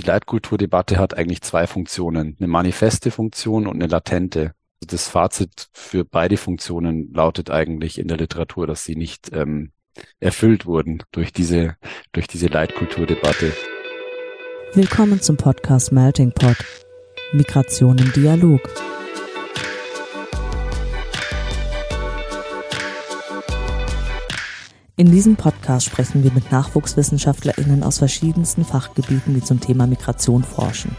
die Leitkulturdebatte hat eigentlich zwei Funktionen, eine manifeste Funktion und eine latente. Das Fazit für beide Funktionen lautet eigentlich in der Literatur, dass sie nicht ähm, erfüllt wurden durch diese, durch diese Leitkulturdebatte. Willkommen zum Podcast Melting Pot. Migration im Dialog. In diesem Podcast sprechen wir mit NachwuchswissenschaftlerInnen aus verschiedensten Fachgebieten, die zum Thema Migration forschen.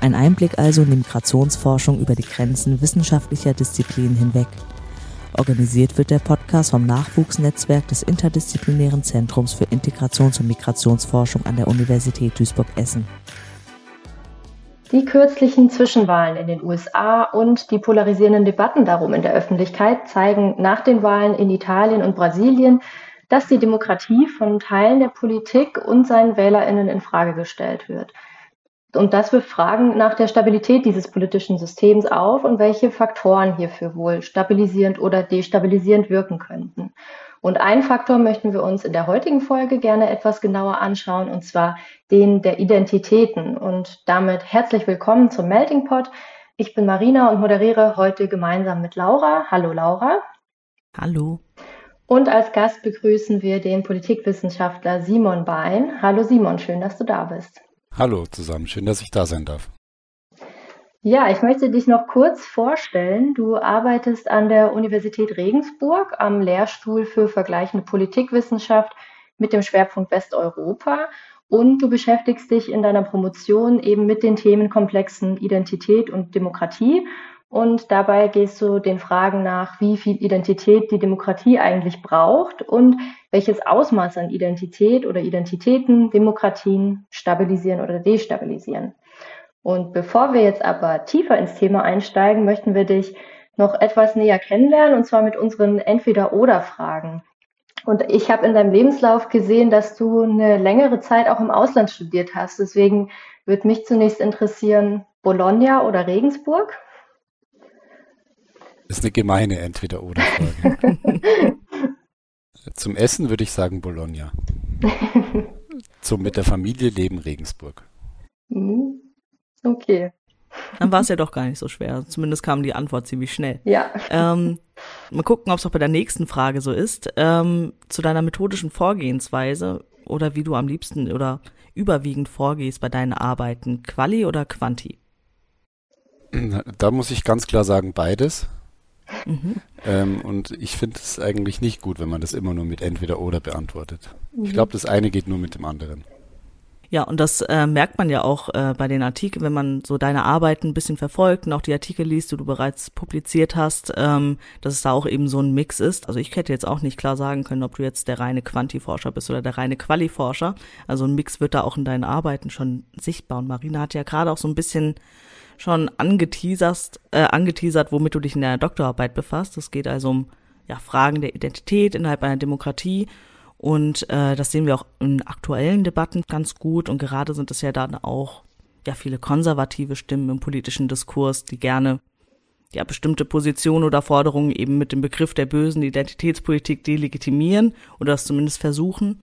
Ein Einblick also in die Migrationsforschung über die Grenzen wissenschaftlicher Disziplinen hinweg. Organisiert wird der Podcast vom Nachwuchsnetzwerk des Interdisziplinären Zentrums für Integrations- und Migrationsforschung an der Universität Duisburg-Essen. Die kürzlichen Zwischenwahlen in den USA und die polarisierenden Debatten darum in der Öffentlichkeit zeigen nach den Wahlen in Italien und Brasilien, dass die Demokratie von Teilen der Politik und seinen WählerInnen in Frage gestellt wird. Und das wirft Fragen nach der Stabilität dieses politischen Systems auf und welche Faktoren hierfür wohl stabilisierend oder destabilisierend wirken könnten. Und einen Faktor möchten wir uns in der heutigen Folge gerne etwas genauer anschauen, und zwar den der Identitäten. Und damit herzlich willkommen zum Melting Pot. Ich bin Marina und moderiere heute gemeinsam mit Laura. Hallo Laura. Hallo. Und als Gast begrüßen wir den Politikwissenschaftler Simon Bein. Hallo Simon, schön, dass du da bist. Hallo zusammen, schön, dass ich da sein darf. Ja, ich möchte dich noch kurz vorstellen. Du arbeitest an der Universität Regensburg am Lehrstuhl für vergleichende Politikwissenschaft mit dem Schwerpunkt Westeuropa und du beschäftigst dich in deiner Promotion eben mit den Themenkomplexen Identität und Demokratie und dabei gehst du den Fragen nach, wie viel Identität die Demokratie eigentlich braucht und welches Ausmaß an Identität oder Identitäten Demokratien stabilisieren oder destabilisieren. Und bevor wir jetzt aber tiefer ins Thema einsteigen, möchten wir dich noch etwas näher kennenlernen, und zwar mit unseren Entweder-Oder-Fragen. Und ich habe in deinem Lebenslauf gesehen, dass du eine längere Zeit auch im Ausland studiert hast. Deswegen würde mich zunächst interessieren, Bologna oder Regensburg? Das ist eine gemeine Entweder-Oder-Frage. Zum Essen würde ich sagen Bologna. Zum mit der Familie leben Regensburg. Mhm. Okay. Dann war es ja doch gar nicht so schwer. Zumindest kam die Antwort ziemlich schnell. Ja. Ähm, mal gucken, ob es auch bei der nächsten Frage so ist. Ähm, zu deiner methodischen Vorgehensweise oder wie du am liebsten oder überwiegend vorgehst bei deinen Arbeiten, Quali oder Quanti? Da muss ich ganz klar sagen, beides. Mhm. Ähm, und ich finde es eigentlich nicht gut, wenn man das immer nur mit entweder oder beantwortet. Mhm. Ich glaube, das eine geht nur mit dem anderen. Ja, und das äh, merkt man ja auch äh, bei den Artikeln, wenn man so deine Arbeiten ein bisschen verfolgt und auch die Artikel liest, die du bereits publiziert hast, ähm, dass es da auch eben so ein Mix ist. Also ich hätte jetzt auch nicht klar sagen können, ob du jetzt der reine Quantiforscher bist oder der reine Qualiforscher. Also ein Mix wird da auch in deinen Arbeiten schon sichtbar. Und Marina hat ja gerade auch so ein bisschen schon angeteasert, äh, angeteasert, womit du dich in deiner Doktorarbeit befasst. Es geht also um ja, Fragen der Identität innerhalb einer Demokratie. Und äh, das sehen wir auch in aktuellen Debatten ganz gut. Und gerade sind es ja dann auch ja viele konservative Stimmen im politischen Diskurs, die gerne ja bestimmte Positionen oder Forderungen eben mit dem Begriff der bösen Identitätspolitik delegitimieren oder das zumindest versuchen.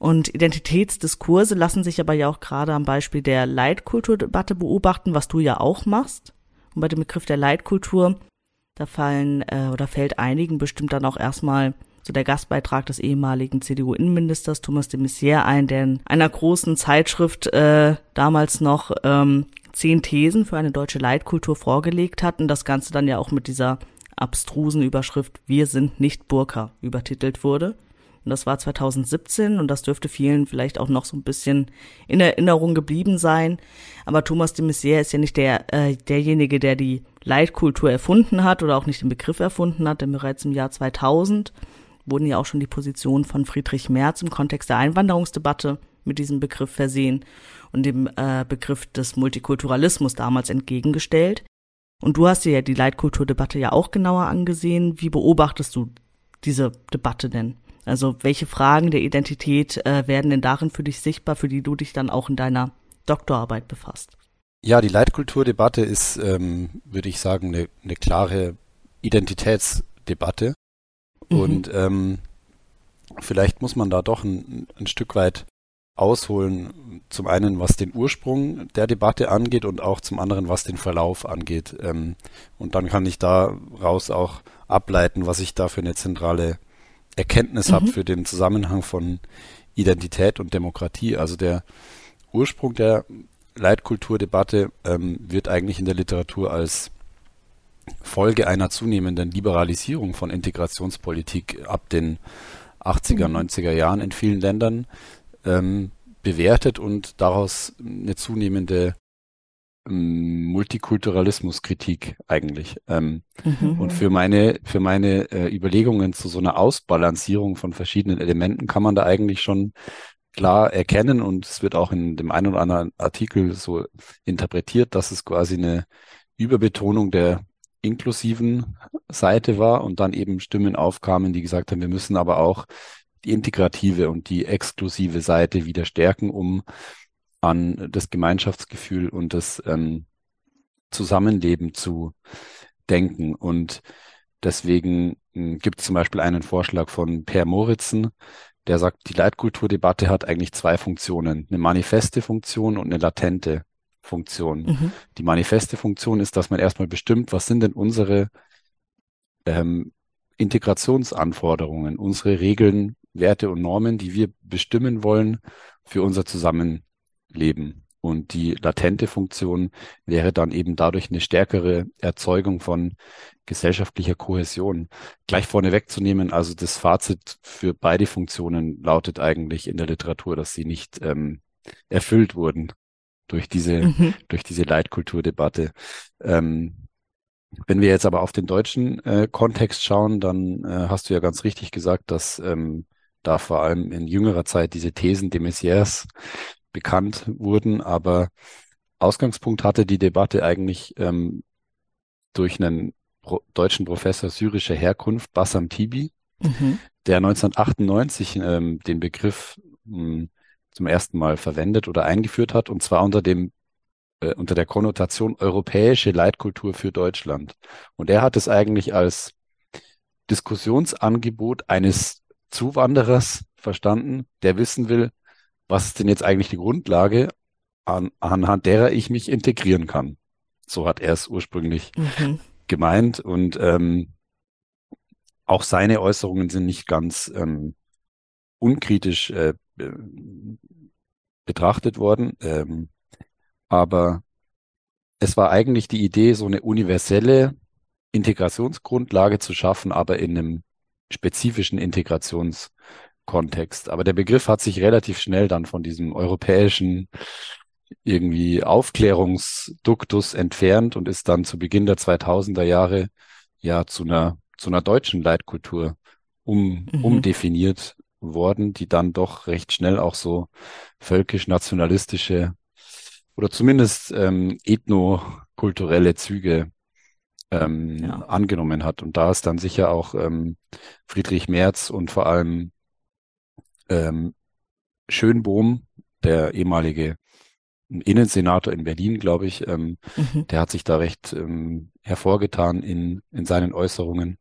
Und Identitätsdiskurse lassen sich aber ja auch gerade am Beispiel der Leitkulturdebatte beobachten, was du ja auch machst. Und bei dem Begriff der Leitkultur, da fallen äh, oder fällt einigen bestimmt dann auch erstmal so der Gastbeitrag des ehemaligen CDU-Innenministers Thomas de Maizière ein, der in einer großen Zeitschrift äh, damals noch ähm, zehn Thesen für eine deutsche Leitkultur vorgelegt hat und das Ganze dann ja auch mit dieser abstrusen Überschrift Wir sind nicht Burka übertitelt wurde. Und das war 2017 und das dürfte vielen vielleicht auch noch so ein bisschen in Erinnerung geblieben sein. Aber Thomas de Maizière ist ja nicht der, äh, derjenige, der die Leitkultur erfunden hat oder auch nicht den Begriff erfunden hat, denn bereits im Jahr 2000 wurden ja auch schon die Positionen von Friedrich Merz im Kontext der Einwanderungsdebatte mit diesem Begriff versehen und dem äh, Begriff des Multikulturalismus damals entgegengestellt. Und du hast dir ja die Leitkulturdebatte ja auch genauer angesehen. Wie beobachtest du diese Debatte denn? Also welche Fragen der Identität äh, werden denn darin für dich sichtbar, für die du dich dann auch in deiner Doktorarbeit befasst? Ja, die Leitkulturdebatte ist, ähm, würde ich sagen, eine, eine klare Identitätsdebatte. Mhm. Und ähm, vielleicht muss man da doch ein, ein Stück weit ausholen, zum einen was den Ursprung der Debatte angeht und auch zum anderen was den Verlauf angeht. Ähm, und dann kann ich daraus auch ableiten, was ich da für eine zentrale Erkenntnis mhm. habe für den Zusammenhang von Identität und Demokratie. Also der Ursprung der Leitkulturdebatte ähm, wird eigentlich in der Literatur als Folge einer zunehmenden Liberalisierung von Integrationspolitik ab den 80er, mhm. 90er Jahren in vielen Ländern ähm, bewertet und daraus eine zunehmende Multikulturalismuskritik eigentlich. Ähm, mhm. Und für meine, für meine äh, Überlegungen zu so einer Ausbalancierung von verschiedenen Elementen kann man da eigentlich schon klar erkennen und es wird auch in dem einen oder anderen Artikel so interpretiert, dass es quasi eine Überbetonung der inklusiven Seite war und dann eben Stimmen aufkamen, die gesagt haben, wir müssen aber auch die integrative und die exklusive Seite wieder stärken, um an das Gemeinschaftsgefühl und das ähm, Zusammenleben zu denken. Und deswegen äh, gibt es zum Beispiel einen Vorschlag von Per Moritzen, der sagt, die Leitkulturdebatte hat eigentlich zwei Funktionen, eine manifeste Funktion und eine latente Funktion. Mhm. Die manifeste Funktion ist, dass man erstmal bestimmt, was sind denn unsere ähm, Integrationsanforderungen, unsere Regeln, Werte und Normen, die wir bestimmen wollen für unser Zusammenleben. Und die latente Funktion wäre dann eben dadurch eine stärkere Erzeugung von gesellschaftlicher Kohäsion. Gleich vorne wegzunehmen, also das Fazit für beide Funktionen lautet eigentlich in der Literatur, dass sie nicht ähm, erfüllt wurden durch diese, mhm. durch diese Leitkulturdebatte. Ähm, wenn wir jetzt aber auf den deutschen äh, Kontext schauen, dann äh, hast du ja ganz richtig gesagt, dass ähm, da vor allem in jüngerer Zeit diese Thesen de Messiers bekannt wurden, aber Ausgangspunkt hatte die Debatte eigentlich ähm, durch einen Pro deutschen Professor syrischer Herkunft, Bassam Tibi, mhm. der 1998 ähm, den Begriff mh, hm, zum ersten Mal verwendet oder eingeführt hat, und zwar unter dem äh, unter der Konnotation europäische Leitkultur für Deutschland. Und er hat es eigentlich als Diskussionsangebot eines Zuwanderers verstanden, der wissen will, was ist denn jetzt eigentlich die Grundlage, an, anhand derer ich mich integrieren kann. So hat er es ursprünglich mhm. gemeint und ähm, auch seine Äußerungen sind nicht ganz ähm, unkritisch äh, betrachtet worden. Ähm, aber es war eigentlich die Idee, so eine universelle Integrationsgrundlage zu schaffen, aber in einem spezifischen Integrationskontext. Aber der Begriff hat sich relativ schnell dann von diesem europäischen irgendwie Aufklärungsduktus entfernt und ist dann zu Beginn der 2000er Jahre ja zu einer zu einer deutschen Leitkultur um, mhm. umdefiniert worden, die dann doch recht schnell auch so völkisch-nationalistische oder zumindest ähm, ethnokulturelle Züge ähm, ja. angenommen hat. Und da ist dann sicher auch ähm, Friedrich Merz und vor allem ähm, Schönbohm, der ehemalige Innensenator in Berlin, glaube ich, ähm, mhm. der hat sich da recht ähm, hervorgetan in, in seinen Äußerungen.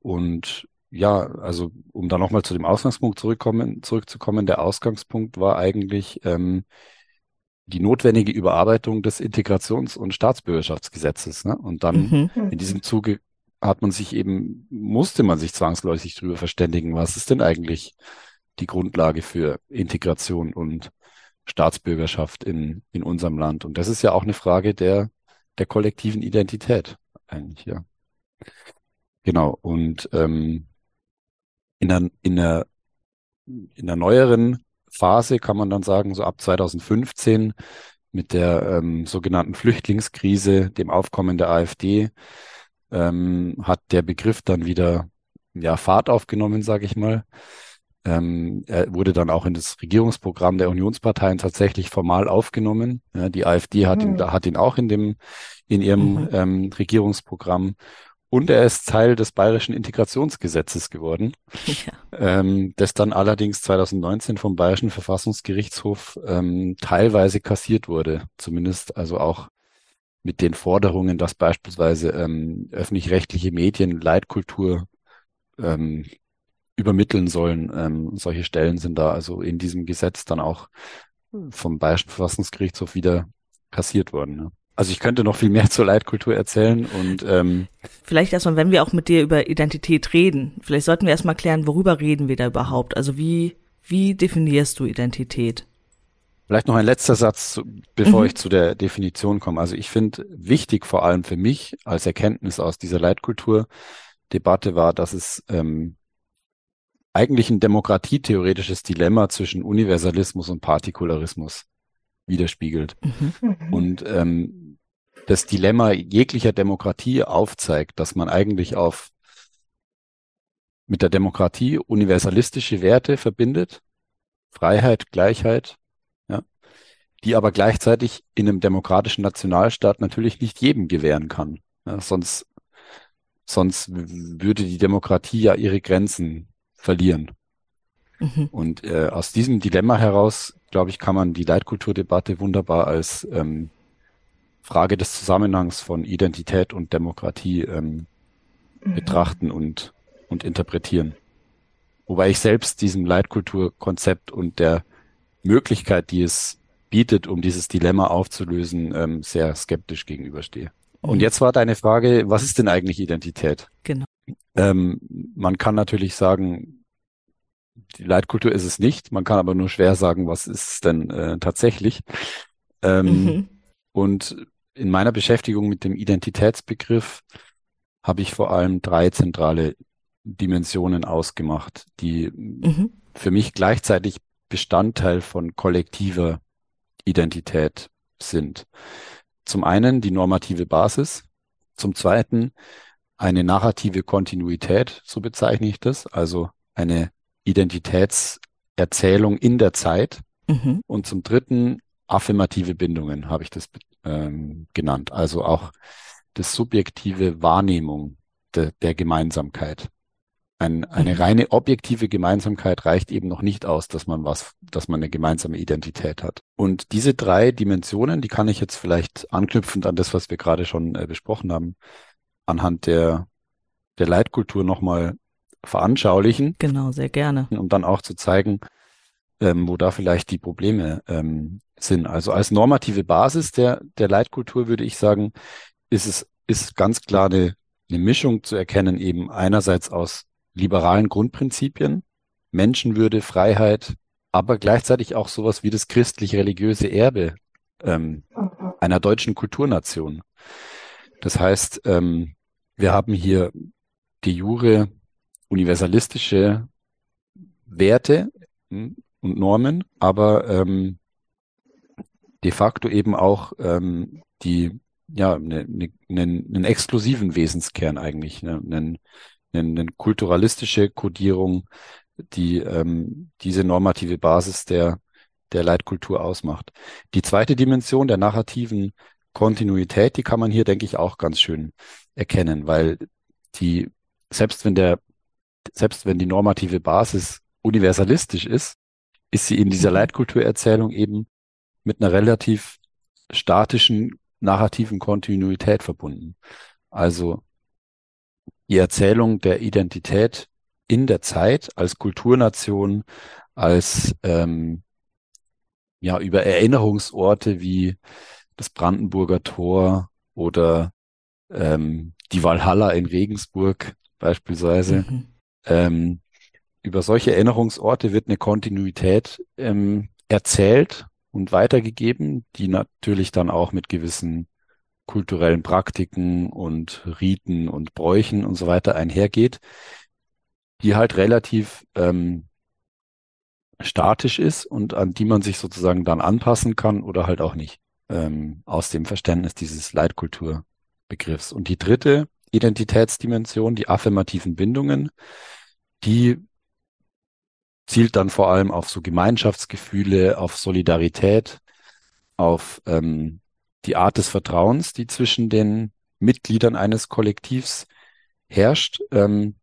Und ja, also um da nochmal zu dem Ausgangspunkt zurückkommen, zurückzukommen, der Ausgangspunkt war eigentlich ähm, die notwendige Überarbeitung des Integrations- und Staatsbürgerschaftsgesetzes. Ne? Und dann mhm. in diesem Zuge hat man sich eben, musste man sich zwangsläufig darüber verständigen, was ist denn eigentlich die Grundlage für Integration und Staatsbürgerschaft in, in unserem Land. Und das ist ja auch eine Frage der, der kollektiven Identität eigentlich, ja. Genau. Und ähm, in der, in der, in der neueren Phase kann man dann sagen, so ab 2015 mit der ähm, sogenannten Flüchtlingskrise, dem Aufkommen der AfD, ähm, hat der Begriff dann wieder ja, Fahrt aufgenommen, sage ich mal. Ähm, er wurde dann auch in das Regierungsprogramm der Unionsparteien tatsächlich formal aufgenommen. Ja, die AfD hat, mhm. ihn, hat ihn auch in dem in ihrem mhm. ähm, Regierungsprogramm und er ist Teil des bayerischen Integrationsgesetzes geworden, ja. ähm, das dann allerdings 2019 vom bayerischen Verfassungsgerichtshof ähm, teilweise kassiert wurde. Zumindest also auch mit den Forderungen, dass beispielsweise ähm, öffentlich-rechtliche Medien Leitkultur ähm, übermitteln sollen. Ähm, solche Stellen sind da also in diesem Gesetz dann auch vom Bayerischen Verfassungsgerichtshof wieder kassiert worden. Ne? Also ich könnte noch viel mehr zur Leitkultur erzählen und ähm, vielleicht erstmal, wenn wir auch mit dir über Identität reden, vielleicht sollten wir erstmal klären, worüber reden wir da überhaupt? Also wie wie definierst du Identität? Vielleicht noch ein letzter Satz, bevor mhm. ich zu der Definition komme. Also ich finde wichtig vor allem für mich als Erkenntnis aus dieser Leitkulturdebatte war, dass es ähm, eigentlich ein demokratietheoretisches Dilemma zwischen Universalismus und Partikularismus widerspiegelt. Mhm. Und ähm, das Dilemma jeglicher Demokratie aufzeigt, dass man eigentlich auf mit der Demokratie universalistische Werte verbindet, Freiheit, Gleichheit, ja, die aber gleichzeitig in einem demokratischen Nationalstaat natürlich nicht jedem gewähren kann. Ja, sonst, sonst würde die Demokratie ja ihre Grenzen verlieren. Mhm. Und äh, aus diesem Dilemma heraus, glaube ich, kann man die Leitkulturdebatte wunderbar als ähm, Frage des Zusammenhangs von Identität und Demokratie ähm, mhm. betrachten und, und interpretieren. Wobei ich selbst diesem Leitkulturkonzept und der Möglichkeit, die es bietet, um dieses Dilemma aufzulösen, ähm, sehr skeptisch gegenüberstehe. Mhm. Und jetzt war deine Frage, was ist denn eigentlich Identität? Genau. Ähm, man kann natürlich sagen, die Leitkultur ist es nicht. Man kann aber nur schwer sagen, was ist es denn äh, tatsächlich. Ähm, mhm. Und in meiner Beschäftigung mit dem Identitätsbegriff habe ich vor allem drei zentrale Dimensionen ausgemacht, die mhm. für mich gleichzeitig Bestandteil von kollektiver Identität sind. Zum einen die normative Basis, zum zweiten eine narrative Kontinuität, so bezeichne ich das, also eine Identitätserzählung in der Zeit. Mhm. Und zum dritten affirmative Bindungen habe ich das ähm, genannt, also auch das subjektive Wahrnehmung de, der Gemeinsamkeit. Ein, eine mhm. reine objektive Gemeinsamkeit reicht eben noch nicht aus, dass man was, dass man eine gemeinsame Identität hat. Und diese drei Dimensionen, die kann ich jetzt vielleicht anknüpfend an das, was wir gerade schon äh, besprochen haben, anhand der, der Leitkultur nochmal veranschaulichen. Genau, sehr gerne. Um dann auch zu zeigen, ähm, wo da vielleicht die Probleme ähm, sind. Also als normative Basis der, der Leitkultur würde ich sagen, ist es ist ganz klar eine, eine Mischung zu erkennen, eben einerseits aus liberalen Grundprinzipien, Menschenwürde, Freiheit, aber gleichzeitig auch sowas wie das christlich-religiöse Erbe ähm, einer deutschen Kulturnation. Das heißt, ähm, wir haben hier die jure universalistische Werte hm, und Normen, aber ähm, de facto eben auch ähm, die ja einen ne, ne, exklusiven Wesenskern eigentlich, ne, eine ne, kulturalistische Kodierung, die ähm, diese normative Basis der der Leitkultur ausmacht. Die zweite Dimension der narrativen Kontinuität, die kann man hier, denke ich, auch ganz schön erkennen, weil die, selbst wenn der, selbst wenn die normative Basis universalistisch ist, ist sie in dieser mhm. Leitkulturerzählung eben mit einer relativ statischen narrativen Kontinuität verbunden. Also die Erzählung der Identität in der Zeit als Kulturnation, als ähm, ja über Erinnerungsorte wie das Brandenburger Tor oder ähm, die Walhalla in Regensburg beispielsweise. Mhm. Ähm, über solche Erinnerungsorte wird eine Kontinuität ähm, erzählt und weitergegeben, die natürlich dann auch mit gewissen kulturellen Praktiken und Riten und Bräuchen und so weiter einhergeht, die halt relativ ähm, statisch ist und an die man sich sozusagen dann anpassen kann oder halt auch nicht ähm, aus dem Verständnis dieses Leitkulturbegriffs. Und die dritte Identitätsdimension, die affirmativen Bindungen, die zielt dann vor allem auf so Gemeinschaftsgefühle, auf Solidarität, auf ähm, die Art des Vertrauens, die zwischen den Mitgliedern eines Kollektivs herrscht. Ähm,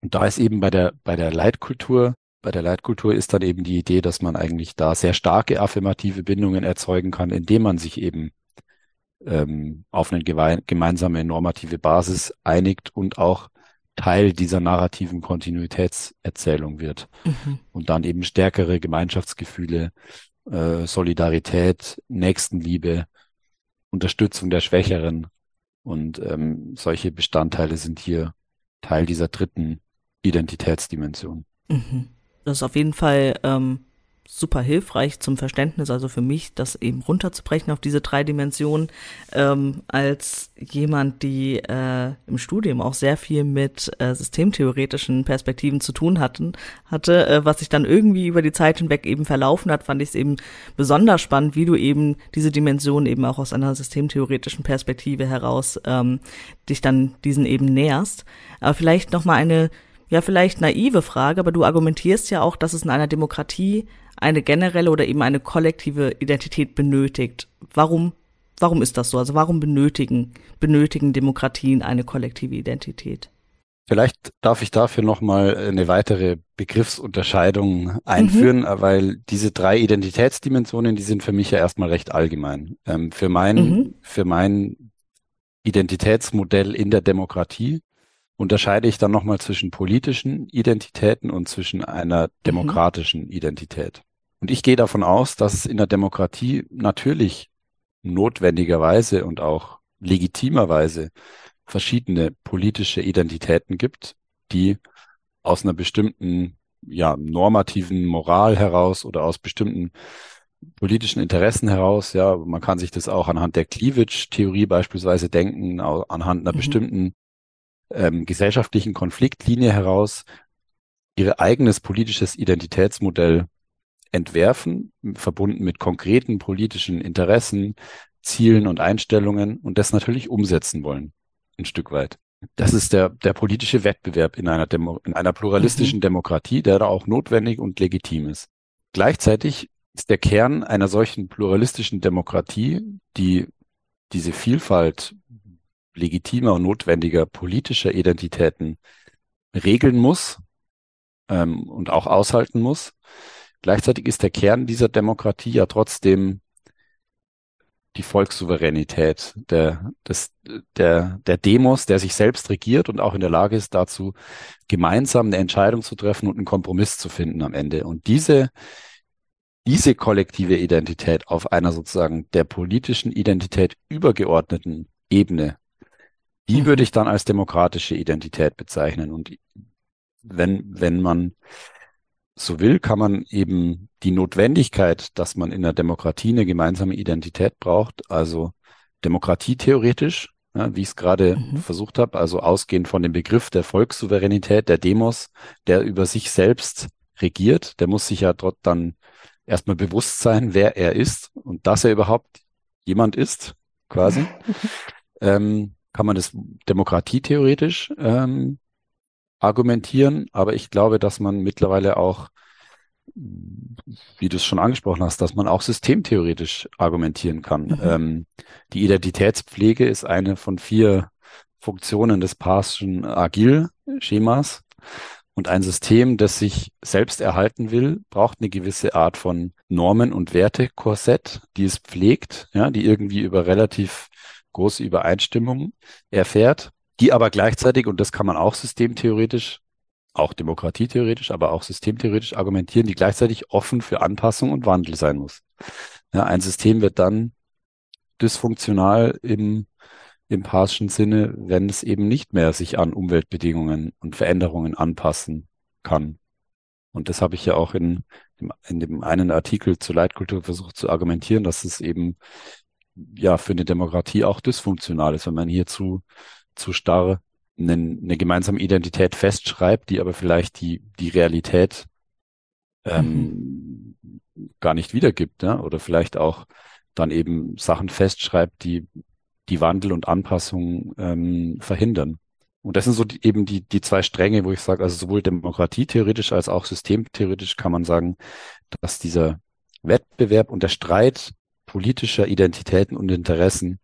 und da ist eben bei der, bei der Leitkultur bei der Leitkultur ist dann eben die Idee, dass man eigentlich da sehr starke affirmative Bindungen erzeugen kann, indem man sich eben ähm, auf eine gemeinsame normative Basis einigt und auch Teil dieser narrativen Kontinuitätserzählung wird mhm. und dann eben stärkere Gemeinschaftsgefühle, äh, Solidarität, Nächstenliebe, Unterstützung der Schwächeren und ähm, solche Bestandteile sind hier Teil dieser dritten Identitätsdimension. Mhm. Das ist auf jeden Fall ähm, super hilfreich zum Verständnis, also für mich, das eben runterzubrechen auf diese drei Dimensionen, ähm, als jemand, die äh, im Studium auch sehr viel mit äh, systemtheoretischen Perspektiven zu tun hatten, hatte, äh, was sich dann irgendwie über die Zeit hinweg eben verlaufen hat, fand ich es eben besonders spannend, wie du eben diese Dimension eben auch aus einer systemtheoretischen Perspektive heraus ähm, dich dann diesen eben näherst. Aber vielleicht noch mal eine ja, vielleicht naive Frage, aber du argumentierst ja auch, dass es in einer Demokratie eine generelle oder eben eine kollektive Identität benötigt. Warum, warum ist das so? Also warum benötigen, benötigen Demokratien eine kollektive Identität? Vielleicht darf ich dafür nochmal eine weitere Begriffsunterscheidung einführen, mhm. weil diese drei Identitätsdimensionen, die sind für mich ja erstmal recht allgemein. Ähm, für mein, mhm. für mein Identitätsmodell in der Demokratie unterscheide ich dann nochmal zwischen politischen Identitäten und zwischen einer mhm. demokratischen mhm. Identität. Und ich gehe davon aus, dass es in der Demokratie natürlich notwendigerweise und auch legitimerweise verschiedene politische Identitäten gibt, die aus einer bestimmten ja, normativen Moral heraus oder aus bestimmten politischen Interessen heraus, ja, man kann sich das auch anhand der Cleavage-Theorie beispielsweise denken, anhand einer mhm. bestimmten ähm, gesellschaftlichen Konfliktlinie heraus, ihr eigenes politisches Identitätsmodell entwerfen, verbunden mit konkreten politischen Interessen, Zielen und Einstellungen und das natürlich umsetzen wollen, ein Stück weit. Das ist der, der politische Wettbewerb in einer, Demo, in einer pluralistischen mhm. Demokratie, der da auch notwendig und legitim ist. Gleichzeitig ist der Kern einer solchen pluralistischen Demokratie, die diese Vielfalt legitimer und notwendiger politischer Identitäten regeln muss ähm, und auch aushalten muss, Gleichzeitig ist der Kern dieser Demokratie ja trotzdem die Volkssouveränität der, des, der, der Demos, der sich selbst regiert und auch in der Lage ist, dazu gemeinsam eine Entscheidung zu treffen und einen Kompromiss zu finden am Ende. Und diese, diese kollektive Identität auf einer sozusagen der politischen Identität übergeordneten Ebene, die würde ich dann als demokratische Identität bezeichnen. Und wenn, wenn man so will, kann man eben die Notwendigkeit, dass man in der Demokratie eine gemeinsame Identität braucht, also Demokratie theoretisch, ja, wie ich es gerade mhm. versucht habe, also ausgehend von dem Begriff der Volkssouveränität, der Demos, der über sich selbst regiert, der muss sich ja dort dann erstmal bewusst sein, wer er ist und dass er überhaupt jemand ist, quasi. ähm, kann man das Demokratie theoretisch ähm, argumentieren, aber ich glaube, dass man mittlerweile auch, wie du es schon angesprochen hast, dass man auch systemtheoretisch argumentieren kann. Mhm. Ähm, die Identitätspflege ist eine von vier Funktionen des Paschen Agil-Schemas. Und ein System, das sich selbst erhalten will, braucht eine gewisse Art von Normen- und Wertekorsett, die es pflegt, ja, die irgendwie über relativ große Übereinstimmung erfährt die aber gleichzeitig, und das kann man auch systemtheoretisch, auch demokratietheoretisch, aber auch systemtheoretisch argumentieren, die gleichzeitig offen für Anpassung und Wandel sein muss. Ja, ein System wird dann dysfunktional im, im Paschen Sinne, wenn es eben nicht mehr sich an Umweltbedingungen und Veränderungen anpassen kann. Und das habe ich ja auch in, in dem einen Artikel zur Leitkultur versucht zu argumentieren, dass es eben ja für eine Demokratie auch dysfunktional ist, wenn man hierzu zu starr eine, eine gemeinsame Identität festschreibt, die aber vielleicht die, die Realität ähm, mhm. gar nicht wiedergibt, ja? oder vielleicht auch dann eben Sachen festschreibt, die die Wandel und Anpassung ähm, verhindern. Und das sind so die, eben die, die zwei Stränge, wo ich sage, also sowohl demokratietheoretisch als auch systemtheoretisch kann man sagen, dass dieser Wettbewerb und der Streit politischer Identitäten und Interessen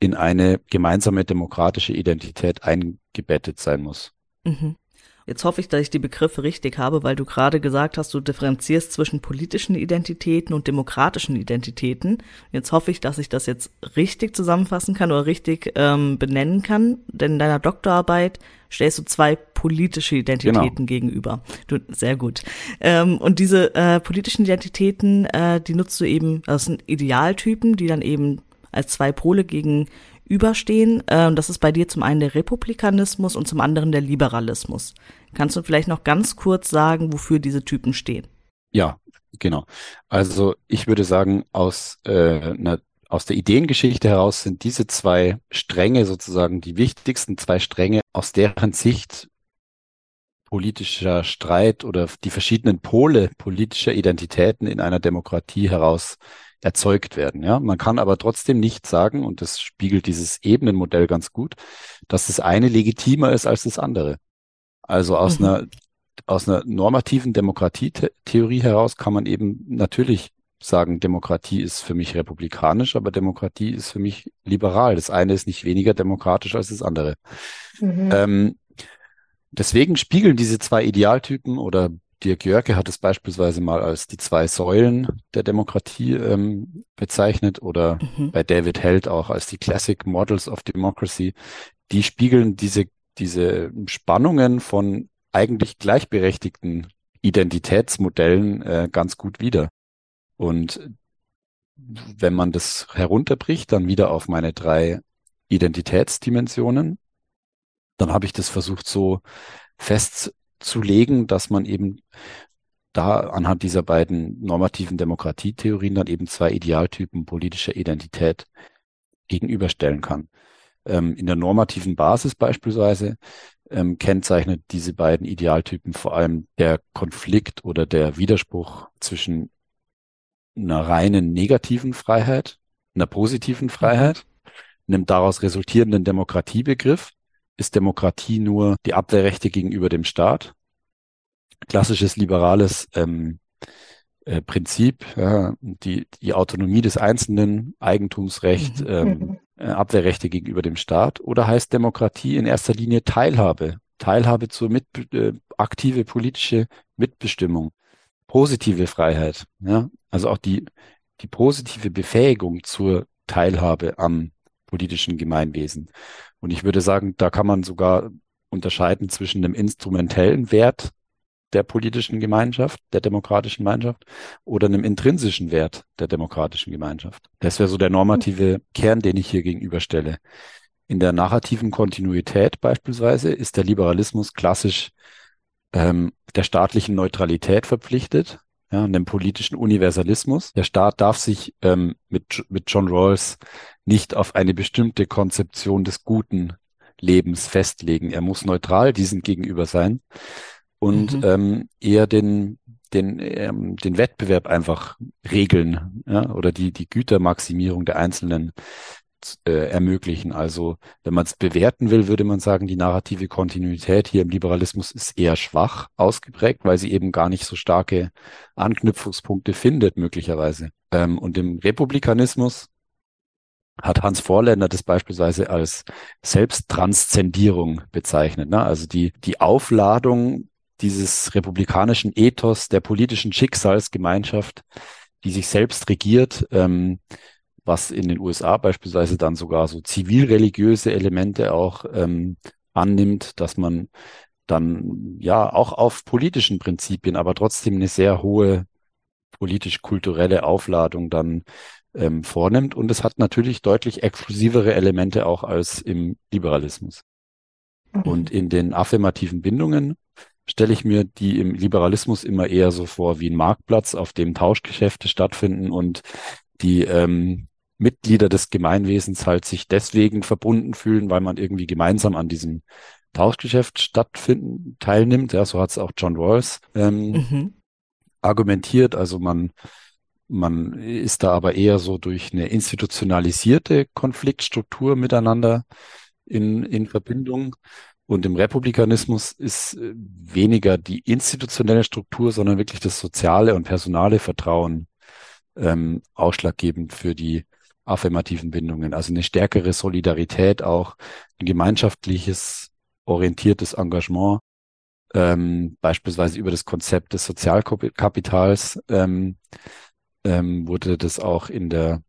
in eine gemeinsame demokratische Identität eingebettet sein muss. Mhm. Jetzt hoffe ich, dass ich die Begriffe richtig habe, weil du gerade gesagt hast, du differenzierst zwischen politischen Identitäten und demokratischen Identitäten. Jetzt hoffe ich, dass ich das jetzt richtig zusammenfassen kann oder richtig ähm, benennen kann, denn in deiner Doktorarbeit stellst du zwei politische Identitäten genau. gegenüber. Du, sehr gut. Ähm, und diese äh, politischen Identitäten, äh, die nutzt du eben, das sind Idealtypen, die dann eben als zwei Pole gegenüberstehen. Äh, das ist bei dir zum einen der Republikanismus und zum anderen der Liberalismus. Kannst du vielleicht noch ganz kurz sagen, wofür diese Typen stehen? Ja, genau. Also ich würde sagen, aus äh, einer aus der Ideengeschichte heraus sind diese zwei Stränge sozusagen die wichtigsten zwei Stränge, aus deren Sicht politischer Streit oder die verschiedenen Pole politischer Identitäten in einer Demokratie heraus erzeugt werden. Ja, man kann aber trotzdem nicht sagen, und das spiegelt dieses Ebenenmodell ganz gut, dass das eine legitimer ist als das andere. Also aus mhm. einer aus einer normativen Demokratietheorie heraus kann man eben natürlich sagen, Demokratie ist für mich republikanisch, aber Demokratie ist für mich liberal. Das eine ist nicht weniger demokratisch als das andere. Mhm. Ähm, deswegen spiegeln diese zwei Idealtypen oder Dirk Jörke hat es beispielsweise mal als die zwei Säulen der Demokratie ähm, bezeichnet oder mhm. bei David Held auch als die Classic Models of Democracy. Die spiegeln diese, diese Spannungen von eigentlich gleichberechtigten Identitätsmodellen äh, ganz gut wider. Und wenn man das herunterbricht, dann wieder auf meine drei Identitätsdimensionen, dann habe ich das versucht so festzulegen, dass man eben da anhand dieser beiden normativen Demokratietheorien dann eben zwei Idealtypen politischer Identität gegenüberstellen kann. Ähm, in der normativen Basis beispielsweise ähm, kennzeichnet diese beiden Idealtypen vor allem der Konflikt oder der Widerspruch zwischen einer reinen negativen Freiheit, einer positiven. Freiheit, einem daraus resultierenden Demokratiebegriff. Ist Demokratie nur die Abwehrrechte gegenüber dem Staat? Klassisches liberales ähm, äh, Prinzip, ja, die, die Autonomie des Einzelnen, Eigentumsrecht, mhm. ähm, äh, Abwehrrechte gegenüber dem Staat? Oder heißt Demokratie in erster Linie Teilhabe? Teilhabe zur mit, äh, aktive politische Mitbestimmung positive Freiheit, ja, also auch die, die positive Befähigung zur Teilhabe am politischen Gemeinwesen. Und ich würde sagen, da kann man sogar unterscheiden zwischen dem instrumentellen Wert der politischen Gemeinschaft, der demokratischen Gemeinschaft oder einem intrinsischen Wert der demokratischen Gemeinschaft. Das wäre so der normative Kern, den ich hier gegenüberstelle. In der narrativen Kontinuität beispielsweise ist der Liberalismus klassisch ähm, der staatlichen Neutralität verpflichtet, ja, einem politischen Universalismus. Der Staat darf sich ähm, mit, mit John Rawls nicht auf eine bestimmte Konzeption des guten Lebens festlegen. Er muss neutral diesem gegenüber sein und mhm. ähm, eher den, den, ähm, den Wettbewerb einfach regeln ja, oder die, die Gütermaximierung der Einzelnen äh, ermöglichen. Also wenn man es bewerten will, würde man sagen, die narrative Kontinuität hier im Liberalismus ist eher schwach ausgeprägt, weil sie eben gar nicht so starke Anknüpfungspunkte findet, möglicherweise. Ähm, und im Republikanismus hat Hans Vorländer das beispielsweise als Selbsttranszendierung bezeichnet. Ne? Also die, die Aufladung dieses republikanischen Ethos der politischen Schicksalsgemeinschaft, die sich selbst regiert, ähm, was in den USA beispielsweise dann sogar so zivilreligiöse Elemente auch ähm, annimmt, dass man dann ja auch auf politischen Prinzipien, aber trotzdem eine sehr hohe politisch-kulturelle Aufladung dann ähm, vornimmt. Und es hat natürlich deutlich exklusivere Elemente auch als im Liberalismus. Mhm. Und in den affirmativen Bindungen stelle ich mir die im Liberalismus immer eher so vor wie ein Marktplatz, auf dem Tauschgeschäfte stattfinden und die ähm, Mitglieder des Gemeinwesens halt sich deswegen verbunden fühlen, weil man irgendwie gemeinsam an diesem Tauschgeschäft stattfinden, teilnimmt. Ja, so hat es auch John Rawls ähm, mhm. argumentiert. Also man, man ist da aber eher so durch eine institutionalisierte Konfliktstruktur miteinander in, in Verbindung. Und im Republikanismus ist äh, weniger die institutionelle Struktur, sondern wirklich das soziale und personale Vertrauen ähm, ausschlaggebend für die affirmativen Bindungen, also eine stärkere Solidarität, auch ein gemeinschaftliches, orientiertes Engagement, ähm, beispielsweise über das Konzept des Sozialkapitals ähm, ähm, wurde das auch in der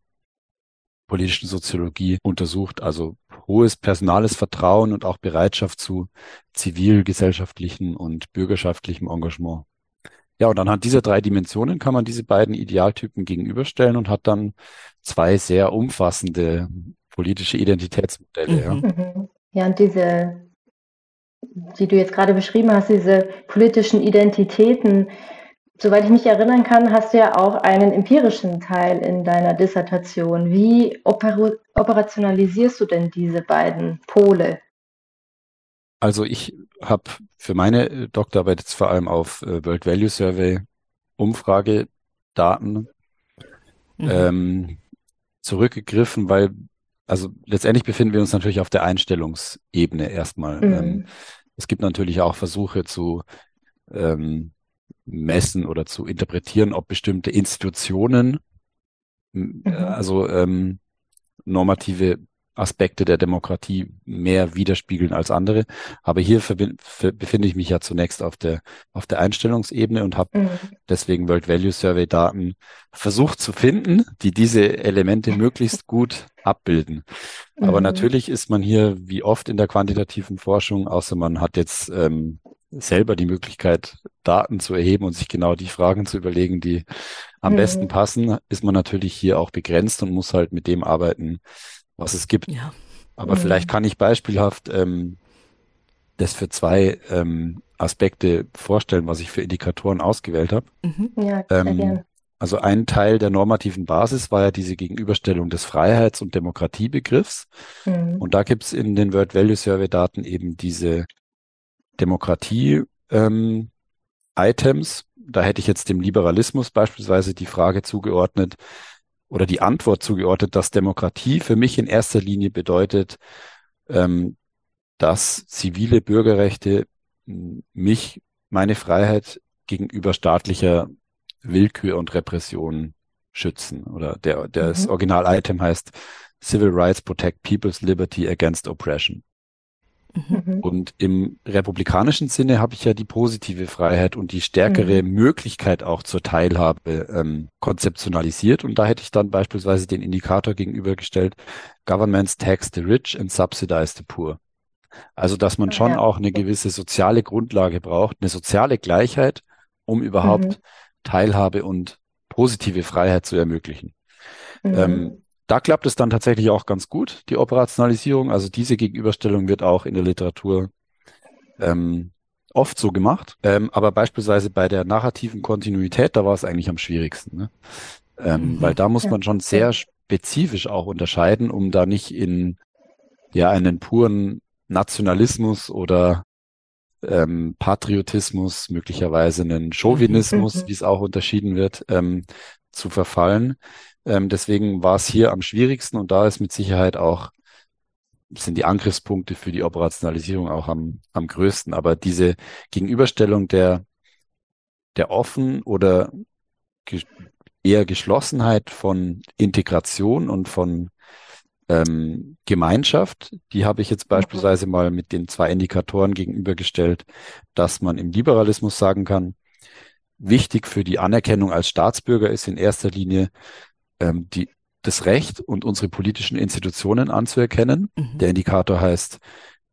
politischen Soziologie untersucht. Also hohes personales Vertrauen und auch Bereitschaft zu zivilgesellschaftlichem und bürgerschaftlichem Engagement. Ja, und anhand dieser drei Dimensionen kann man diese beiden Idealtypen gegenüberstellen und hat dann zwei sehr umfassende politische Identitätsmodelle. Mhm. Ja. Mhm. ja, und diese, die du jetzt gerade beschrieben hast, diese politischen Identitäten, Soweit ich mich erinnern kann, hast du ja auch einen empirischen Teil in deiner Dissertation. Wie oper operationalisierst du denn diese beiden Pole? Also ich habe für meine Doktorarbeit jetzt vor allem auf äh, World Value Survey Umfragedaten mhm. ähm, zurückgegriffen, weil also letztendlich befinden wir uns natürlich auf der Einstellungsebene erstmal. Mhm. Ähm, es gibt natürlich auch Versuche zu ähm, messen oder zu interpretieren, ob bestimmte Institutionen, mhm. also ähm, normative Aspekte der Demokratie mehr widerspiegeln als andere. Aber hier befinde ich mich ja zunächst auf der, auf der Einstellungsebene und habe mhm. deswegen World Value Survey Daten versucht zu finden, die diese Elemente möglichst gut abbilden. Aber mhm. natürlich ist man hier, wie oft in der quantitativen Forschung, außer man hat jetzt ähm, selber die Möglichkeit, Daten zu erheben und sich genau die Fragen zu überlegen, die am mhm. besten passen, ist man natürlich hier auch begrenzt und muss halt mit dem arbeiten, was es gibt. Ja. Aber mhm. vielleicht kann ich beispielhaft ähm, das für zwei ähm, Aspekte vorstellen, was ich für Indikatoren ausgewählt habe. Mhm. Ja, ähm. Also ein Teil der normativen Basis war ja diese Gegenüberstellung des Freiheits- und Demokratiebegriffs. Mhm. Und da gibt's in den World Value Survey Daten eben diese Demokratie ähm, Items. Da hätte ich jetzt dem Liberalismus beispielsweise die Frage zugeordnet oder die Antwort zugeordnet, dass Demokratie für mich in erster Linie bedeutet, ähm, dass zivile Bürgerrechte mich, meine Freiheit gegenüber staatlicher Willkür und Repression schützen. Oder der, der mhm. das Original-Item heißt Civil Rights Protect People's Liberty Against Oppression. Mhm. Und im republikanischen Sinne habe ich ja die positive Freiheit und die stärkere mhm. Möglichkeit auch zur Teilhabe ähm, konzeptionalisiert. Und da hätte ich dann beispielsweise den Indikator gegenübergestellt, Governments tax the rich and subsidize the poor. Also, dass man schon ja. auch eine gewisse soziale Grundlage braucht, eine soziale Gleichheit, um überhaupt mhm. Teilhabe und positive Freiheit zu ermöglichen. Mhm. Ähm, da klappt es dann tatsächlich auch ganz gut, die Operationalisierung. Also diese Gegenüberstellung wird auch in der Literatur ähm, oft so gemacht. Ähm, aber beispielsweise bei der narrativen Kontinuität, da war es eigentlich am schwierigsten. Ne? Ähm, mhm. Weil da muss man schon sehr spezifisch auch unterscheiden, um da nicht in ja einen puren Nationalismus oder ähm, Patriotismus, möglicherweise einen Chauvinismus, mhm. wie es auch unterschieden wird, ähm, zu verfallen. Ähm, deswegen war es hier am schwierigsten und da ist mit Sicherheit auch sind die Angriffspunkte für die Operationalisierung auch am, am größten. Aber diese Gegenüberstellung der, der offen oder ge eher Geschlossenheit von Integration und von ähm, Gemeinschaft, die habe ich jetzt mhm. beispielsweise mal mit den zwei Indikatoren gegenübergestellt, dass man im Liberalismus sagen kann, wichtig für die Anerkennung als Staatsbürger ist in erster Linie ähm, die, das Recht und unsere politischen Institutionen anzuerkennen. Mhm. Der Indikator heißt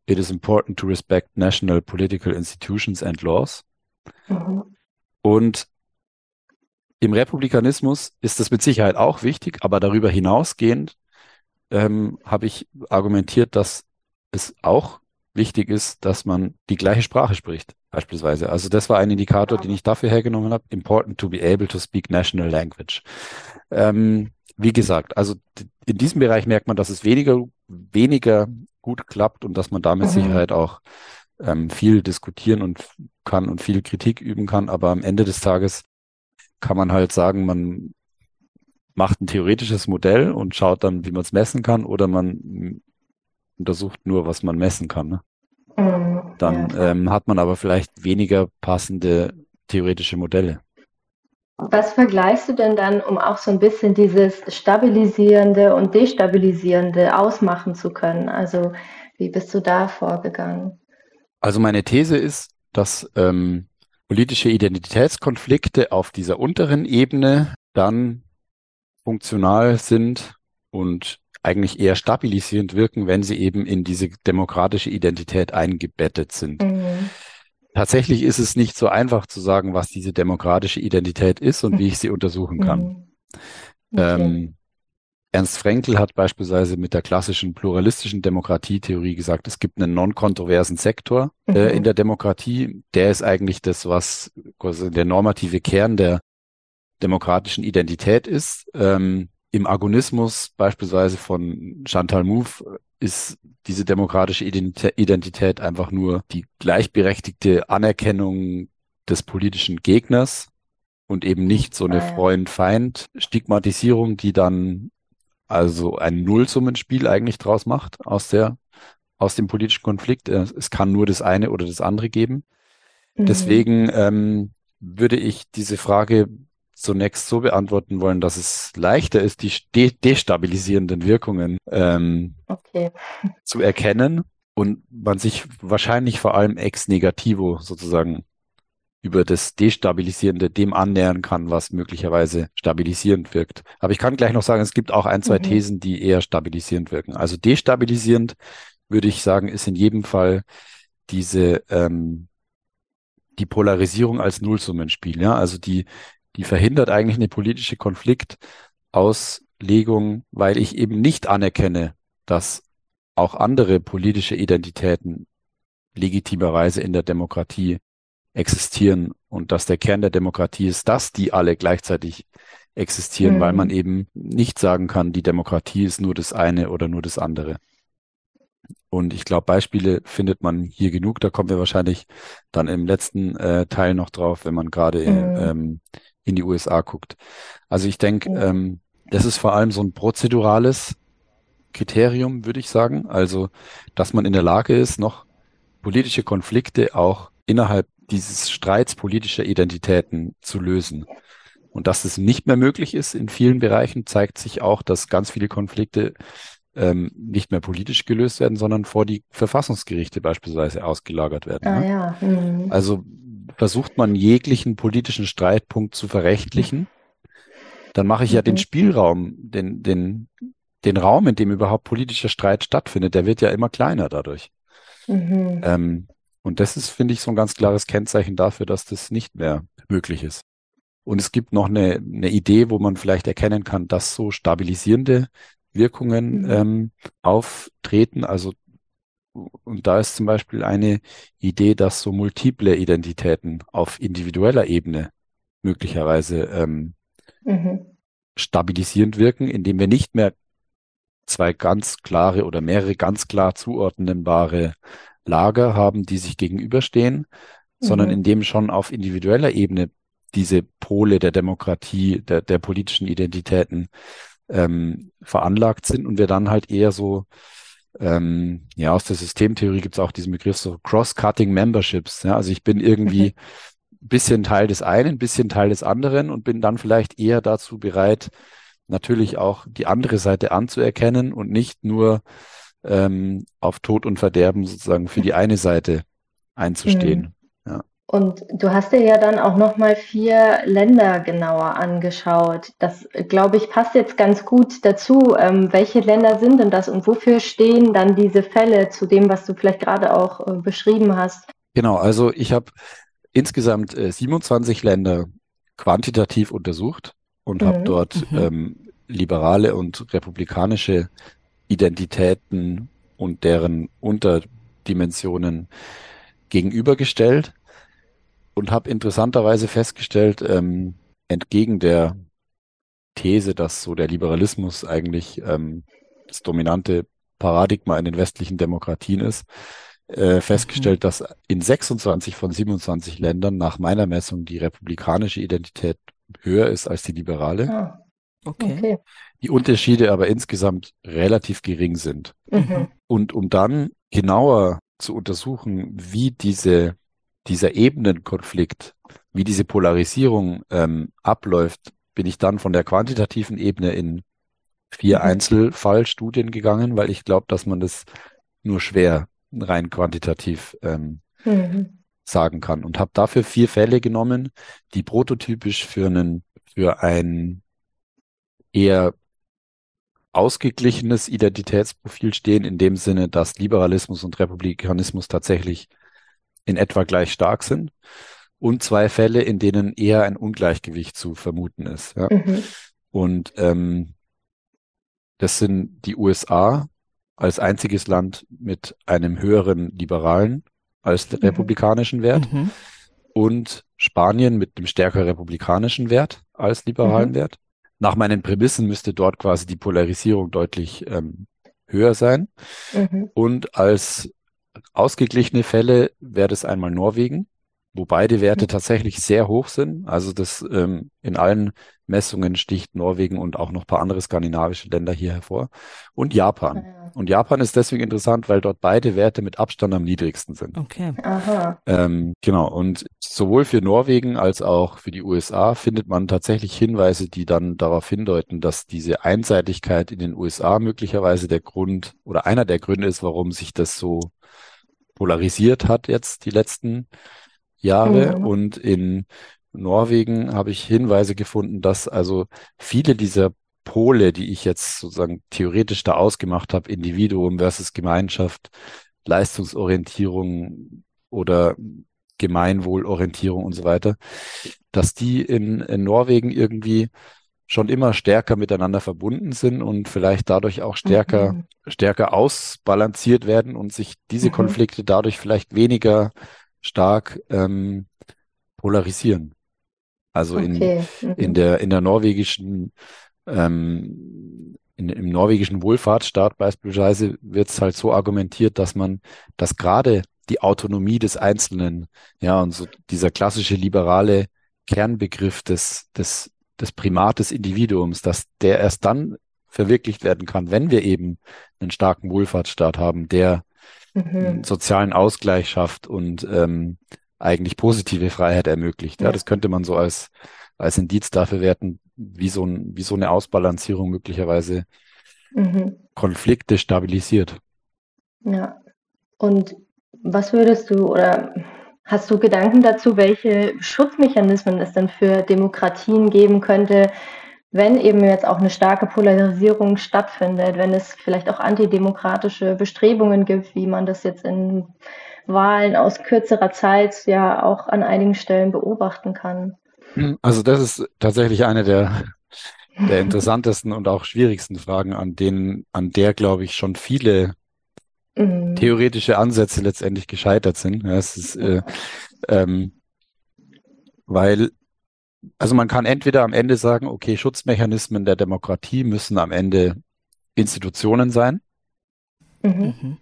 It is important to respect national political institutions and laws. Mhm. Und im Republikanismus ist das mit Sicherheit auch wichtig, aber darüber hinausgehend ähm, habe ich argumentiert, dass es auch wichtig ist, dass man die gleiche Sprache spricht, beispielsweise. Also das war ein Indikator, den ich dafür hergenommen habe. Important to be able to speak national language. Ähm, wie gesagt, also in diesem Bereich merkt man, dass es weniger, weniger gut klappt und dass man da mit mhm. Sicherheit auch ähm, viel diskutieren und kann und viel Kritik üben kann. Aber am Ende des Tages kann man halt sagen, man macht ein theoretisches Modell und schaut dann, wie man es messen kann, oder man untersucht nur, was man messen kann. Ne? Mhm, dann ähm, hat man aber vielleicht weniger passende theoretische Modelle. Was vergleichst du denn dann, um auch so ein bisschen dieses Stabilisierende und Destabilisierende ausmachen zu können? Also wie bist du da vorgegangen? Also meine These ist, dass ähm, politische Identitätskonflikte auf dieser unteren Ebene dann funktional sind und eigentlich eher stabilisierend wirken, wenn sie eben in diese demokratische Identität eingebettet sind. Mhm. Tatsächlich ist es nicht so einfach zu sagen, was diese demokratische Identität ist und wie ich sie untersuchen kann. Mhm. Okay. Ähm, Ernst Frenkel hat beispielsweise mit der klassischen pluralistischen Demokratietheorie gesagt, es gibt einen non-kontroversen Sektor äh, mhm. in der Demokratie. Der ist eigentlich das, was quasi der normative Kern der demokratischen Identität ist. Ähm, Im Agonismus beispielsweise von Chantal Mouffe ist diese demokratische Identität einfach nur die gleichberechtigte Anerkennung des politischen Gegners und eben nicht so eine ah, Freund-Feind-Stigmatisierung, die dann also ein Nullsummenspiel eigentlich draus macht aus der, aus dem politischen Konflikt. Es kann nur das eine oder das andere geben. Mhm. Deswegen ähm, würde ich diese Frage zunächst so beantworten wollen, dass es leichter ist, die de destabilisierenden Wirkungen ähm, okay. zu erkennen und man sich wahrscheinlich vor allem ex negativo sozusagen über das Destabilisierende dem annähern kann, was möglicherweise stabilisierend wirkt. Aber ich kann gleich noch sagen, es gibt auch ein, zwei mhm. Thesen, die eher stabilisierend wirken. Also destabilisierend würde ich sagen, ist in jedem Fall diese ähm, die Polarisierung als Nullsummenspiel. Ja, also die die verhindert eigentlich eine politische Konfliktauslegung, weil ich eben nicht anerkenne, dass auch andere politische Identitäten legitimerweise in der Demokratie existieren und dass der Kern der Demokratie ist, dass die alle gleichzeitig existieren, mhm. weil man eben nicht sagen kann, die Demokratie ist nur das eine oder nur das andere. Und ich glaube, Beispiele findet man hier genug. Da kommen wir wahrscheinlich dann im letzten äh, Teil noch drauf, wenn man gerade mhm. ähm, in die USA guckt. Also ich denke, ähm, das ist vor allem so ein prozedurales Kriterium, würde ich sagen. Also, dass man in der Lage ist, noch politische Konflikte auch innerhalb dieses Streits politischer Identitäten zu lösen. Und dass es nicht mehr möglich ist in vielen Bereichen, zeigt sich auch, dass ganz viele Konflikte ähm, nicht mehr politisch gelöst werden, sondern vor die Verfassungsgerichte beispielsweise ausgelagert werden. Ah, ne? ja. Mhm. Also versucht man jeglichen politischen Streitpunkt zu verrechtlichen, dann mache ich ja den mhm. Spielraum, den, den, den Raum, in dem überhaupt politischer Streit stattfindet, der wird ja immer kleiner dadurch. Mhm. Ähm, und das ist, finde ich, so ein ganz klares Kennzeichen dafür, dass das nicht mehr möglich ist. Und es gibt noch eine, eine Idee, wo man vielleicht erkennen kann, dass so stabilisierende Wirkungen mhm. ähm, auftreten. Also und da ist zum Beispiel eine Idee, dass so multiple Identitäten auf individueller Ebene möglicherweise ähm, mhm. stabilisierend wirken, indem wir nicht mehr zwei ganz klare oder mehrere ganz klar zuordnenbare Lager haben, die sich gegenüberstehen, mhm. sondern indem schon auf individueller Ebene diese Pole der Demokratie, der, der politischen Identitäten ähm, veranlagt sind und wir dann halt eher so ähm, ja, aus der Systemtheorie gibt es auch diesen Begriff so Cross-Cutting Memberships. Ja? Also ich bin irgendwie mhm. bisschen Teil des einen, bisschen Teil des anderen und bin dann vielleicht eher dazu bereit, natürlich auch die andere Seite anzuerkennen und nicht nur ähm, auf Tod und Verderben sozusagen für die eine Seite einzustehen. Und du hast dir ja dann auch nochmal vier Länder genauer angeschaut. Das, glaube ich, passt jetzt ganz gut dazu. Ähm, welche Länder sind denn das und wofür stehen dann diese Fälle zu dem, was du vielleicht gerade auch äh, beschrieben hast? Genau, also ich habe insgesamt äh, 27 Länder quantitativ untersucht und mhm. habe dort mhm. ähm, liberale und republikanische Identitäten und deren Unterdimensionen gegenübergestellt und habe interessanterweise festgestellt, ähm, entgegen der These, dass so der Liberalismus eigentlich ähm, das dominante Paradigma in den westlichen Demokratien ist, äh, festgestellt, mhm. dass in 26 von 27 Ländern nach meiner Messung die republikanische Identität höher ist als die liberale. Ah, okay. okay. Die Unterschiede aber insgesamt relativ gering sind. Mhm. Und um dann genauer zu untersuchen, wie diese dieser Ebenenkonflikt, wie diese Polarisierung ähm, abläuft, bin ich dann von der quantitativen Ebene in vier mhm. Einzelfallstudien gegangen, weil ich glaube, dass man das nur schwer rein quantitativ ähm, mhm. sagen kann und habe dafür vier Fälle genommen, die prototypisch für einen für ein eher ausgeglichenes Identitätsprofil stehen, in dem Sinne, dass Liberalismus und Republikanismus tatsächlich in etwa gleich stark sind. Und zwei Fälle, in denen eher ein Ungleichgewicht zu vermuten ist. Ja. Mhm. Und ähm, das sind die USA als einziges Land mit einem höheren liberalen als mhm. republikanischen Wert mhm. und Spanien mit einem stärker republikanischen Wert als liberalen mhm. Wert. Nach meinen Prämissen müsste dort quasi die Polarisierung deutlich ähm, höher sein. Mhm. Und als ausgeglichene Fälle wäre das einmal Norwegen, wo beide Werte mhm. tatsächlich sehr hoch sind. Also das ähm, in allen Messungen sticht Norwegen und auch noch ein paar andere skandinavische Länder hier hervor. Und Japan. Ja. Und Japan ist deswegen interessant, weil dort beide Werte mit Abstand am niedrigsten sind. Okay. Aha. Ähm, genau. Und sowohl für Norwegen als auch für die USA findet man tatsächlich Hinweise, die dann darauf hindeuten, dass diese Einseitigkeit in den USA möglicherweise der Grund oder einer der Gründe ist, warum sich das so polarisiert hat jetzt die letzten Jahre. Mhm. Und in Norwegen habe ich Hinweise gefunden, dass also viele dieser Pole, die ich jetzt sozusagen theoretisch da ausgemacht habe, Individuum versus Gemeinschaft, Leistungsorientierung oder Gemeinwohlorientierung und so weiter, dass die in, in Norwegen irgendwie schon immer stärker miteinander verbunden sind und vielleicht dadurch auch stärker, mhm. stärker ausbalanciert werden und sich diese mhm. Konflikte dadurch vielleicht weniger stark ähm, polarisieren. Also okay. in, mhm. in der, in der norwegischen, ähm, in, im norwegischen Wohlfahrtsstaat beispielsweise wird es halt so argumentiert, dass man, dass gerade die Autonomie des Einzelnen, ja, und so dieser klassische liberale Kernbegriff des, des, des Primat des Individuums, dass der erst dann verwirklicht werden kann, wenn wir eben einen starken Wohlfahrtsstaat haben, der mhm. sozialen Ausgleich schafft und ähm, eigentlich positive Freiheit ermöglicht. Ja, ja, das könnte man so als, als Indiz dafür werten, wie so, ein, wie so eine Ausbalancierung möglicherweise mhm. Konflikte stabilisiert. Ja. Und was würdest du oder hast du Gedanken dazu, welche Schutzmechanismen es denn für Demokratien geben könnte, wenn eben jetzt auch eine starke Polarisierung stattfindet, wenn es vielleicht auch antidemokratische Bestrebungen gibt, wie man das jetzt in Wahlen aus kürzerer Zeit ja auch an einigen Stellen beobachten kann. Hm, also das ist tatsächlich eine der, der interessantesten und auch schwierigsten Fragen, an denen, an der, glaube ich, schon viele mhm. theoretische Ansätze letztendlich gescheitert sind. Ja, es ist, äh, ähm, weil also man kann entweder am Ende sagen, okay, Schutzmechanismen der Demokratie müssen am Ende Institutionen sein, mhm. mhm.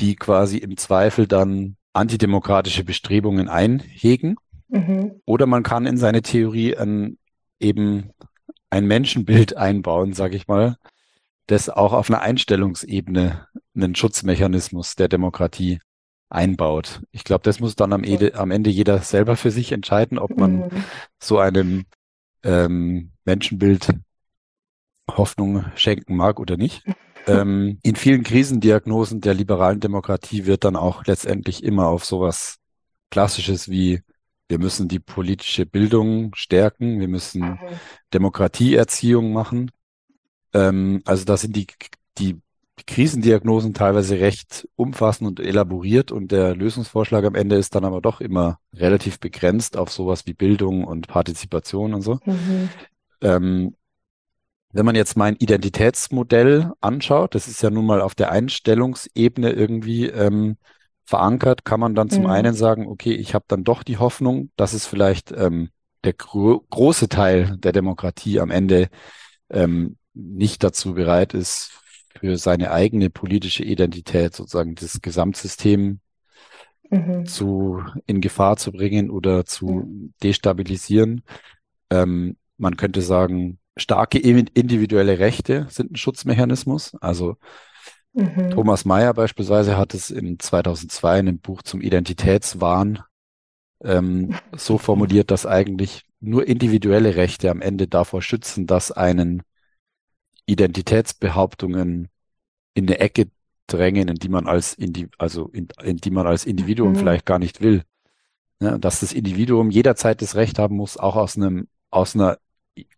die quasi im Zweifel dann antidemokratische Bestrebungen einhegen. Mhm. Oder man kann in seine Theorie ein, eben ein Menschenbild einbauen, sage ich mal, das auch auf einer Einstellungsebene einen Schutzmechanismus der Demokratie einbaut. Ich glaube, das muss dann am, Ede, am, Ende jeder selber für sich entscheiden, ob man mhm. so einem ähm, Menschenbild Hoffnung schenken mag oder nicht. Ähm, in vielen Krisendiagnosen der liberalen Demokratie wird dann auch letztendlich immer auf sowas Klassisches wie wir müssen die politische Bildung stärken, wir müssen mhm. Demokratieerziehung machen. Ähm, also da sind die, die Krisendiagnosen teilweise recht umfassend und elaboriert und der Lösungsvorschlag am Ende ist dann aber doch immer relativ begrenzt auf sowas wie Bildung und Partizipation und so. Mhm. Ähm, wenn man jetzt mein Identitätsmodell anschaut, das ist ja nun mal auf der Einstellungsebene irgendwie ähm, verankert, kann man dann zum mhm. einen sagen, okay, ich habe dann doch die Hoffnung, dass es vielleicht ähm, der gro große Teil der Demokratie am Ende ähm, nicht dazu bereit ist, für seine eigene politische Identität sozusagen das Gesamtsystem mhm. zu in Gefahr zu bringen oder zu mhm. destabilisieren. Ähm, man könnte sagen, starke individuelle Rechte sind ein Schutzmechanismus. Also mhm. Thomas Mayer beispielsweise hat es in 2002 in einem Buch zum Identitätswahn ähm, so formuliert, dass eigentlich nur individuelle Rechte am Ende davor schützen, dass einen Identitätsbehauptungen in eine Ecke drängen, in die man als Indi also in, in die man als Individuum mhm. vielleicht gar nicht will. Ja, dass das Individuum jederzeit das Recht haben muss, auch aus einem aus einer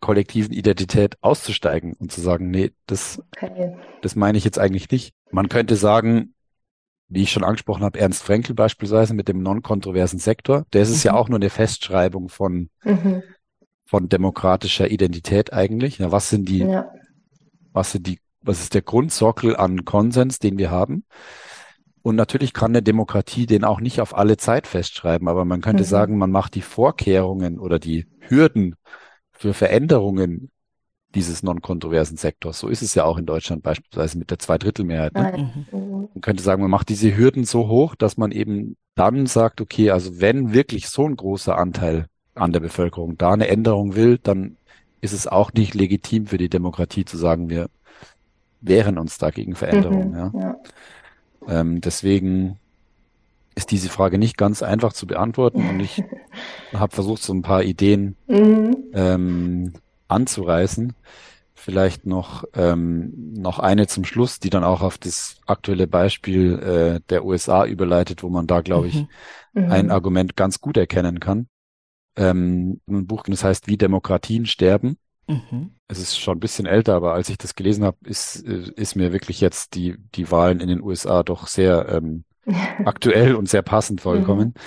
kollektiven Identität auszusteigen und zu sagen, nee, das, okay. das meine ich jetzt eigentlich nicht. Man könnte sagen, wie ich schon angesprochen habe, Ernst Frenkel beispielsweise mit dem non-kontroversen Sektor, der ist es mhm. ja auch nur eine Festschreibung von, mhm. von demokratischer Identität eigentlich. Ja, was sind die, ja. Was sind die, was ist der Grundsockel an Konsens, den wir haben? Und natürlich kann eine Demokratie den auch nicht auf alle Zeit festschreiben, aber man könnte mhm. sagen, man macht die Vorkehrungen oder die Hürden für Veränderungen dieses non-kontroversen Sektors. So ist es ja auch in Deutschland beispielsweise mit der Zweidrittelmehrheit. Ne? Mhm. Man könnte sagen, man macht diese Hürden so hoch, dass man eben dann sagt, okay, also wenn wirklich so ein großer Anteil an der Bevölkerung da eine Änderung will, dann ist es auch nicht legitim für die Demokratie zu sagen, wir wehren uns dagegen Veränderungen. Mhm, ja. ja. Ähm, deswegen ist diese Frage nicht ganz einfach zu beantworten und ich habe versucht, so ein paar Ideen mhm. ähm, anzureißen. Vielleicht noch, ähm, noch eine zum Schluss, die dann auch auf das aktuelle Beispiel äh, der USA überleitet, wo man da, glaube ich, mhm. ein Argument ganz gut erkennen kann. Ähm, ein Buch, das heißt Wie Demokratien sterben. Mhm. Es ist schon ein bisschen älter, aber als ich das gelesen habe, ist, äh, ist mir wirklich jetzt die, die Wahlen in den USA doch sehr ähm, aktuell und sehr passend vollkommen, mhm.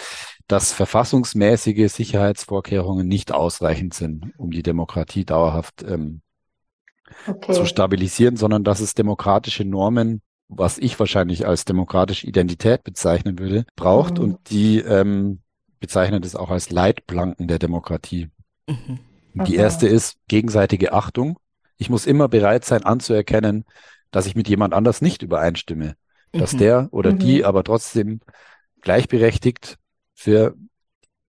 dass verfassungsmäßige Sicherheitsvorkehrungen nicht ausreichend sind, um die Demokratie dauerhaft ähm, okay. zu stabilisieren, sondern dass es demokratische Normen, was ich wahrscheinlich als demokratische Identität bezeichnen würde, braucht mhm. und die ähm, bezeichnen das auch als Leitplanken der Demokratie. Mhm. Die erste ist gegenseitige Achtung. Ich muss immer bereit sein anzuerkennen, dass ich mit jemand anders nicht übereinstimme dass mhm. der oder mhm. die aber trotzdem gleichberechtigt für,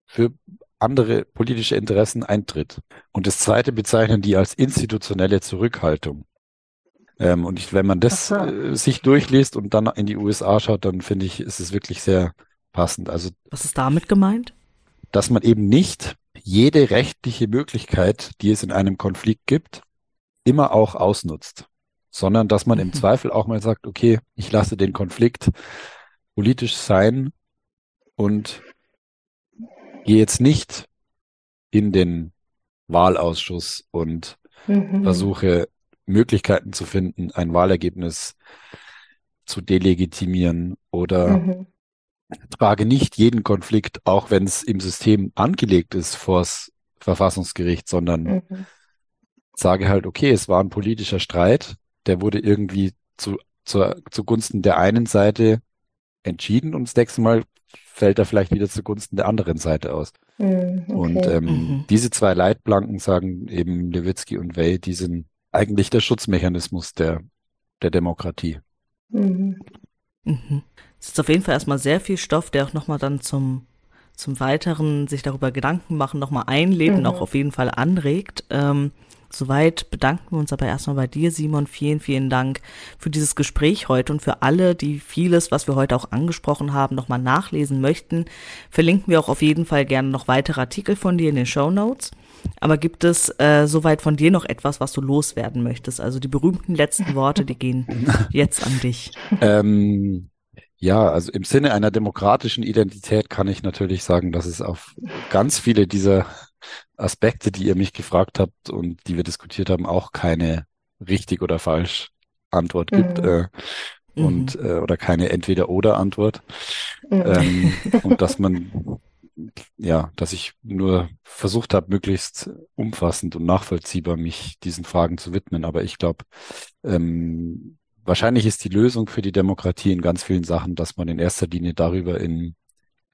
für andere politische Interessen eintritt. Und das zweite bezeichnen die als institutionelle Zurückhaltung. Ähm, und ich, wenn man das so. äh, sich durchliest und dann in die USA schaut, dann finde ich, ist es wirklich sehr passend. Also, was ist damit gemeint? Dass man eben nicht jede rechtliche Möglichkeit, die es in einem Konflikt gibt, immer auch ausnutzt sondern dass man im mhm. Zweifel auch mal sagt, okay, ich lasse den Konflikt politisch sein und gehe jetzt nicht in den Wahlausschuss und mhm. versuche Möglichkeiten zu finden, ein Wahlergebnis zu delegitimieren oder mhm. Trage nicht jeden Konflikt, auch wenn es im System angelegt ist, vors Verfassungsgericht, sondern mhm. sage halt, okay, es war ein politischer Streit, der wurde irgendwie zu, zu, zugunsten der einen Seite entschieden und das nächste Mal fällt er vielleicht wieder zugunsten der anderen Seite aus. Mm, okay. Und ähm, mhm. diese zwei Leitplanken sagen eben Lewitzki und Wey, die sind eigentlich der Schutzmechanismus der, der Demokratie. Mhm. Mhm. Es ist auf jeden Fall erstmal sehr viel Stoff, der auch nochmal dann zum, zum weiteren sich darüber Gedanken machen, nochmal einleben, mhm. auch auf jeden Fall anregt. Ähm, Soweit bedanken wir uns aber erstmal bei dir, Simon. Vielen, vielen Dank für dieses Gespräch heute und für alle, die vieles, was wir heute auch angesprochen haben, nochmal nachlesen möchten. Verlinken wir auch auf jeden Fall gerne noch weitere Artikel von dir in den Show Notes. Aber gibt es äh, soweit von dir noch etwas, was du loswerden möchtest? Also die berühmten letzten Worte, die gehen jetzt an dich. Ähm, ja, also im Sinne einer demokratischen Identität kann ich natürlich sagen, dass es auf ganz viele dieser Aspekte, die ihr mich gefragt habt und die wir diskutiert haben, auch keine richtig oder falsch Antwort gibt. Mhm. Äh, und mhm. äh, oder keine Entweder-Oder-Antwort. Mhm. Ähm, und dass man ja, dass ich nur versucht habe, möglichst umfassend und nachvollziehbar mich diesen Fragen zu widmen. Aber ich glaube, ähm, wahrscheinlich ist die Lösung für die Demokratie in ganz vielen Sachen, dass man in erster Linie darüber in,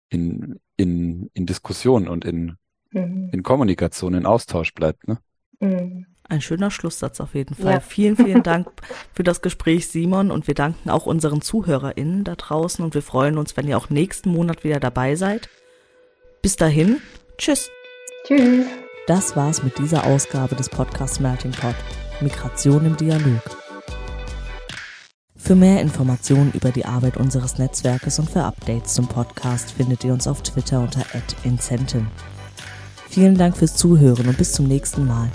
in, in, in Diskussion und in mhm. in Kommunikation, in Austausch bleibt. Ne? Mhm. Ein schöner Schlusssatz auf jeden Fall. Ja. Vielen, vielen Dank für das Gespräch, Simon. Und wir danken auch unseren ZuhörerInnen da draußen. Und wir freuen uns, wenn ihr auch nächsten Monat wieder dabei seid. Bis dahin, tschüss. Tschüss. Das war's mit dieser Ausgabe des Podcasts Melting Pot. Migration im Dialog. Für mehr Informationen über die Arbeit unseres Netzwerkes und für Updates zum Podcast findet ihr uns auf Twitter unter @incenten. Vielen Dank fürs Zuhören und bis zum nächsten Mal.